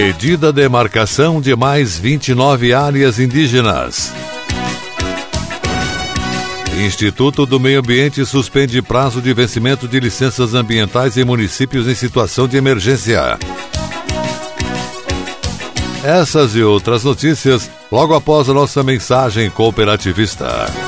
Pedida demarcação de mais 29 áreas indígenas. Instituto do Meio Ambiente suspende prazo de vencimento de licenças ambientais em municípios em situação de emergência. Essas e outras notícias logo após a nossa mensagem cooperativista.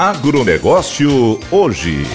Agronegócio hoje.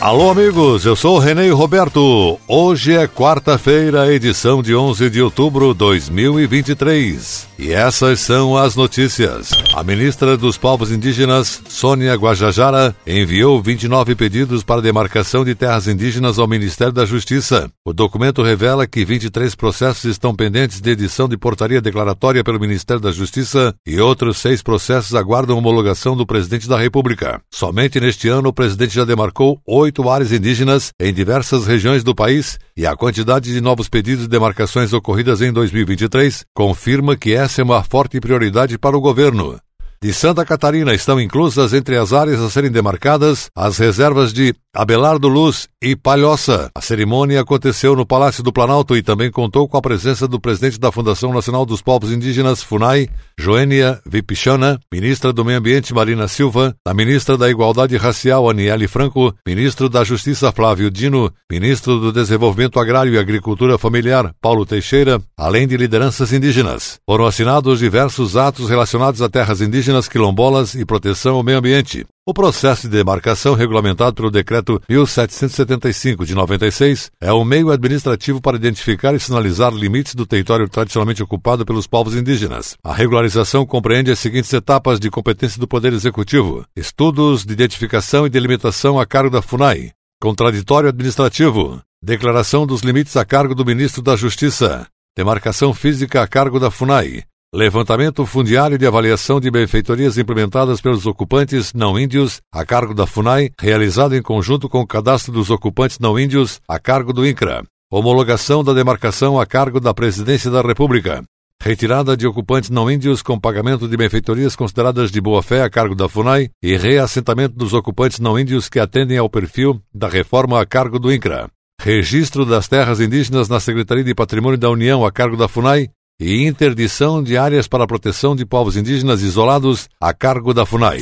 Alô, amigos, eu sou Renê Roberto. Hoje é quarta-feira, edição de 11 de outubro de 2023. E essas são as notícias. A ministra dos Povos Indígenas, Sônia Guajajara, enviou 29 pedidos para demarcação de terras indígenas ao Ministério da Justiça. O documento revela que 23 processos estão pendentes de edição de portaria declaratória pelo Ministério da Justiça e outros seis processos aguardam homologação do presidente da República. Somente neste ano, o presidente já demarcou oito áreas indígenas em diversas regiões do país e a quantidade de novos pedidos de demarcações ocorridas em 2023 confirma que essa é uma forte prioridade para o governo. De Santa Catarina estão inclusas entre as áreas a serem demarcadas as reservas de Abelardo Luz e Palhoça. A cerimônia aconteceu no Palácio do Planalto e também contou com a presença do presidente da Fundação Nacional dos Povos Indígenas, FUNAI, Joênia Vipichana, ministra do Meio Ambiente, Marina Silva, a ministra da Igualdade Racial, Aniele Franco, ministro da Justiça, Flávio Dino, ministro do Desenvolvimento Agrário e Agricultura Familiar, Paulo Teixeira, além de lideranças indígenas. Foram assinados diversos atos relacionados a terras indígenas indígenas, quilombolas e proteção ao meio ambiente. O processo de demarcação regulamentado pelo Decreto 1775 de 96 é um meio administrativo para identificar e sinalizar limites do território tradicionalmente ocupado pelos povos indígenas. A regularização compreende as seguintes etapas de competência do Poder Executivo: estudos de identificação e delimitação a cargo da FUNAI, contraditório administrativo, declaração dos limites a cargo do Ministro da Justiça, demarcação física a cargo da FUNAI, Levantamento fundiário de avaliação de benfeitorias implementadas pelos ocupantes não índios a cargo da FUNAI, realizado em conjunto com o cadastro dos ocupantes não índios a cargo do INCRA. Homologação da demarcação a cargo da Presidência da República. Retirada de ocupantes não índios com pagamento de benfeitorias consideradas de boa-fé a cargo da FUNAI e reassentamento dos ocupantes não índios que atendem ao perfil da reforma a cargo do INCRA. Registro das terras indígenas na Secretaria de Patrimônio da União a cargo da FUNAI e interdição de áreas para a proteção de povos indígenas isolados a cargo da FUNAI.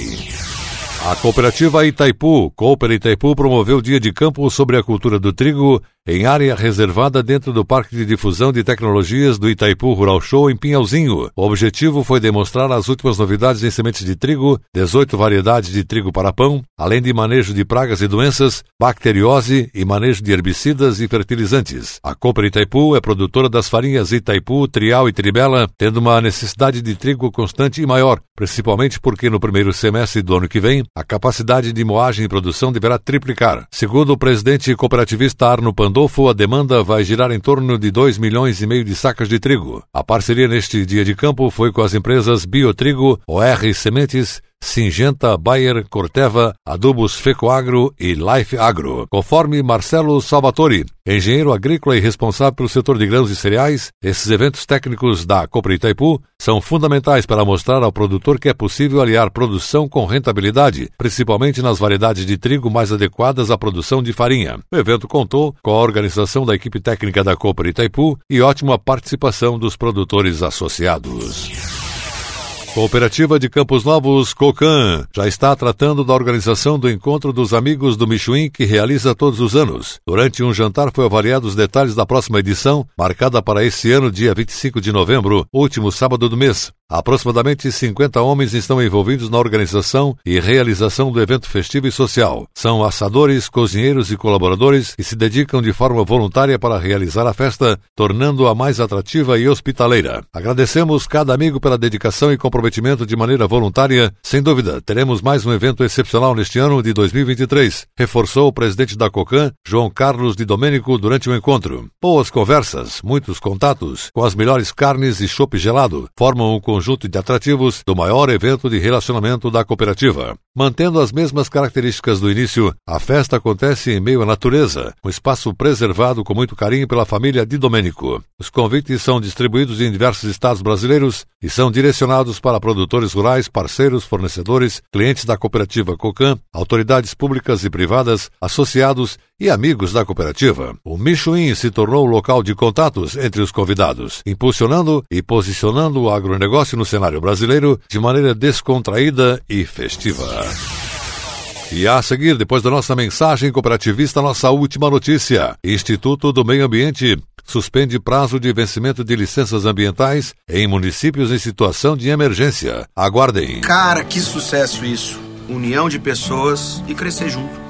A cooperativa Itaipu, Cooper Itaipu, promoveu Dia de Campo sobre a cultura do trigo em área reservada dentro do Parque de Difusão de Tecnologias do Itaipu Rural Show em Pinhalzinho. O objetivo foi demonstrar as últimas novidades em sementes de trigo, 18 variedades de trigo para pão, além de manejo de pragas e doenças, bacteriose e manejo de herbicidas e fertilizantes. A Cooper Itaipu é produtora das farinhas Itaipu, Trial e Tribela, tendo uma necessidade de trigo constante e maior, principalmente porque no primeiro semestre do ano que vem, a capacidade de moagem e produção deverá triplicar. Segundo o presidente cooperativista Arno Pan Pandolfo, a demanda vai girar em torno de 2 milhões e meio de sacas de trigo. A parceria neste dia de campo foi com as empresas Biotrigo, OR Sementes, Singenta, Bayer, Corteva, Adubos Fecoagro e Life Agro. Conforme Marcelo Salvatori, engenheiro agrícola e responsável pelo setor de grãos e cereais, esses eventos técnicos da Copra Itaipu são fundamentais para mostrar ao produtor que é possível aliar produção com rentabilidade, principalmente nas variedades de trigo mais adequadas à produção de farinha. O evento contou com a organização da equipe técnica da Copra Itaipu e ótima participação dos produtores associados. Cooperativa de Campos Novos, COCAN, já está tratando da organização do encontro dos amigos do Michuim que realiza todos os anos. Durante um jantar foi avaliado os detalhes da próxima edição, marcada para esse ano, dia 25 de novembro, último sábado do mês. Aproximadamente 50 homens estão envolvidos na organização e realização do evento festivo e social. São assadores, cozinheiros e colaboradores que se dedicam de forma voluntária para realizar a festa, tornando-a mais atrativa e hospitaleira. Agradecemos cada amigo pela dedicação e comprometimento de maneira voluntária. Sem dúvida, teremos mais um evento excepcional neste ano de 2023, reforçou o presidente da COCAN, João Carlos de Domênico, durante o encontro. Boas conversas, muitos contatos, com as melhores carnes e chopp gelado, formam um conjunto de atrativos do maior evento de relacionamento da cooperativa. Mantendo as mesmas características do início, a festa acontece em meio à natureza, um espaço preservado com muito carinho pela família de Domênico. Os convites são distribuídos em diversos estados brasileiros e são direcionados para produtores rurais, parceiros, fornecedores, clientes da cooperativa Cocan, autoridades públicas e privadas, associados e amigos da cooperativa. O Michuim se tornou o local de contatos entre os convidados, impulsionando e posicionando o agronegócio no cenário brasileiro de maneira descontraída e festiva. E a seguir, depois da nossa mensagem cooperativista, nossa última notícia. Instituto do Meio Ambiente suspende prazo de vencimento de licenças ambientais em municípios em situação de emergência. Aguardem. Cara, que sucesso isso. União de pessoas e crescer junto.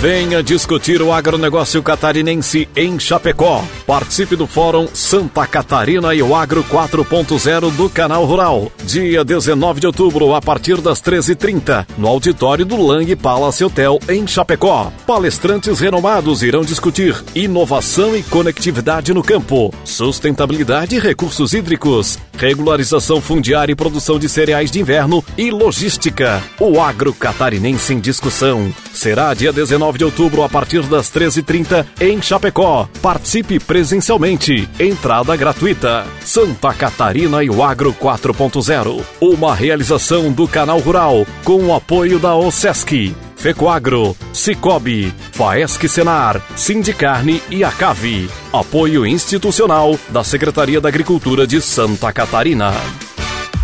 Venha discutir o agronegócio catarinense em Chapecó. Participe do Fórum Santa Catarina e o Agro 4.0 do Canal Rural. Dia 19 de outubro, a partir das 13h30, no auditório do Lang Palace Hotel, em Chapecó. Palestrantes renomados irão discutir inovação e conectividade no campo, sustentabilidade e recursos hídricos, regularização fundiária e produção de cereais de inverno e logística. O agro catarinense em discussão. Será dia 19 de outubro, a partir das 13h30, em Chapecó. Participe presencialmente. Entrada gratuita. Santa Catarina e o Agro 4.0. Uma realização do Canal Rural, com o apoio da OSESC. Fecoagro, Cicobi, Faesc Senar, Sindicarne e Acave. Apoio institucional da Secretaria da Agricultura de Santa Catarina.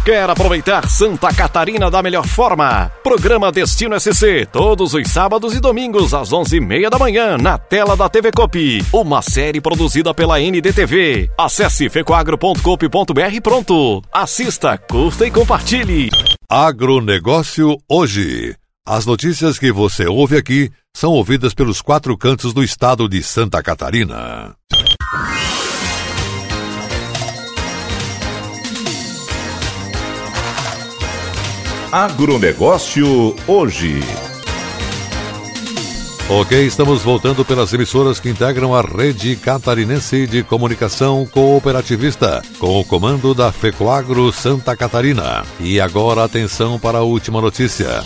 Quer aproveitar Santa Catarina da melhor forma? Programa Destino SC, todos os sábados e domingos às 11h30 da manhã, na tela da TV Copi. Uma série produzida pela NDTV. Acesse fecoagro.copi.br pronto. Assista, curta e compartilhe. Agronegócio hoje. As notícias que você ouve aqui são ouvidas pelos quatro cantos do estado de Santa Catarina. Agronegócio hoje. Ok, estamos voltando pelas emissoras que integram a rede catarinense de comunicação cooperativista, com o comando da FECOAGRO Santa Catarina. E agora atenção para a última notícia.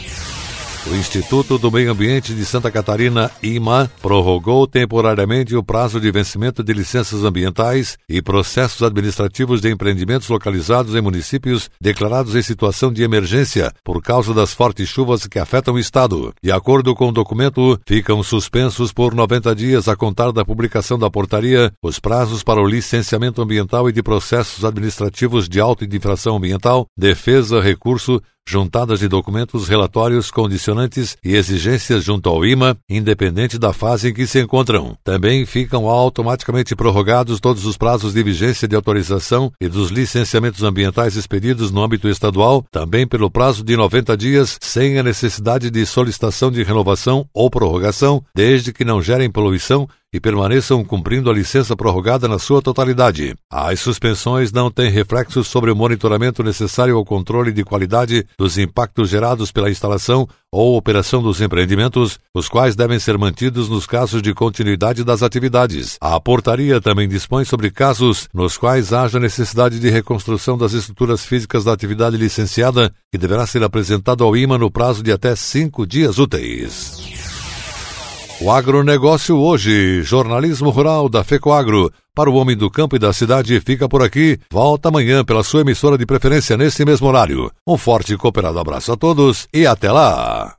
O Instituto do Meio Ambiente de Santa Catarina, IMA, prorrogou temporariamente o prazo de vencimento de licenças ambientais e processos administrativos de empreendimentos localizados em municípios declarados em situação de emergência por causa das fortes chuvas que afetam o estado. De acordo com o documento, ficam suspensos por 90 dias a contar da publicação da portaria os prazos para o licenciamento ambiental e de processos administrativos de auto e de infração ambiental, defesa, recurso, juntadas de documentos, relatórios, condicionantes e exigências junto ao IMA, independente da fase em que se encontram. Também ficam automaticamente prorrogados todos os prazos de vigência de autorização e dos licenciamentos ambientais expedidos no âmbito estadual, também pelo prazo de 90 dias, sem a necessidade de solicitação de renovação ou prorrogação, desde que não gerem poluição e permaneçam cumprindo a licença prorrogada na sua totalidade. As suspensões não têm reflexos sobre o monitoramento necessário ao controle de qualidade dos impactos gerados pela instalação ou operação dos empreendimentos, os quais devem ser mantidos nos casos de continuidade das atividades. A portaria também dispõe sobre casos nos quais haja necessidade de reconstrução das estruturas físicas da atividade licenciada, que deverá ser apresentado ao IMA no prazo de até cinco dias úteis. O agronegócio hoje, jornalismo rural da FECOAGro. Para o homem do campo e da cidade, fica por aqui. Volta amanhã pela sua emissora de preferência nesse mesmo horário. Um forte e cooperado abraço a todos e até lá!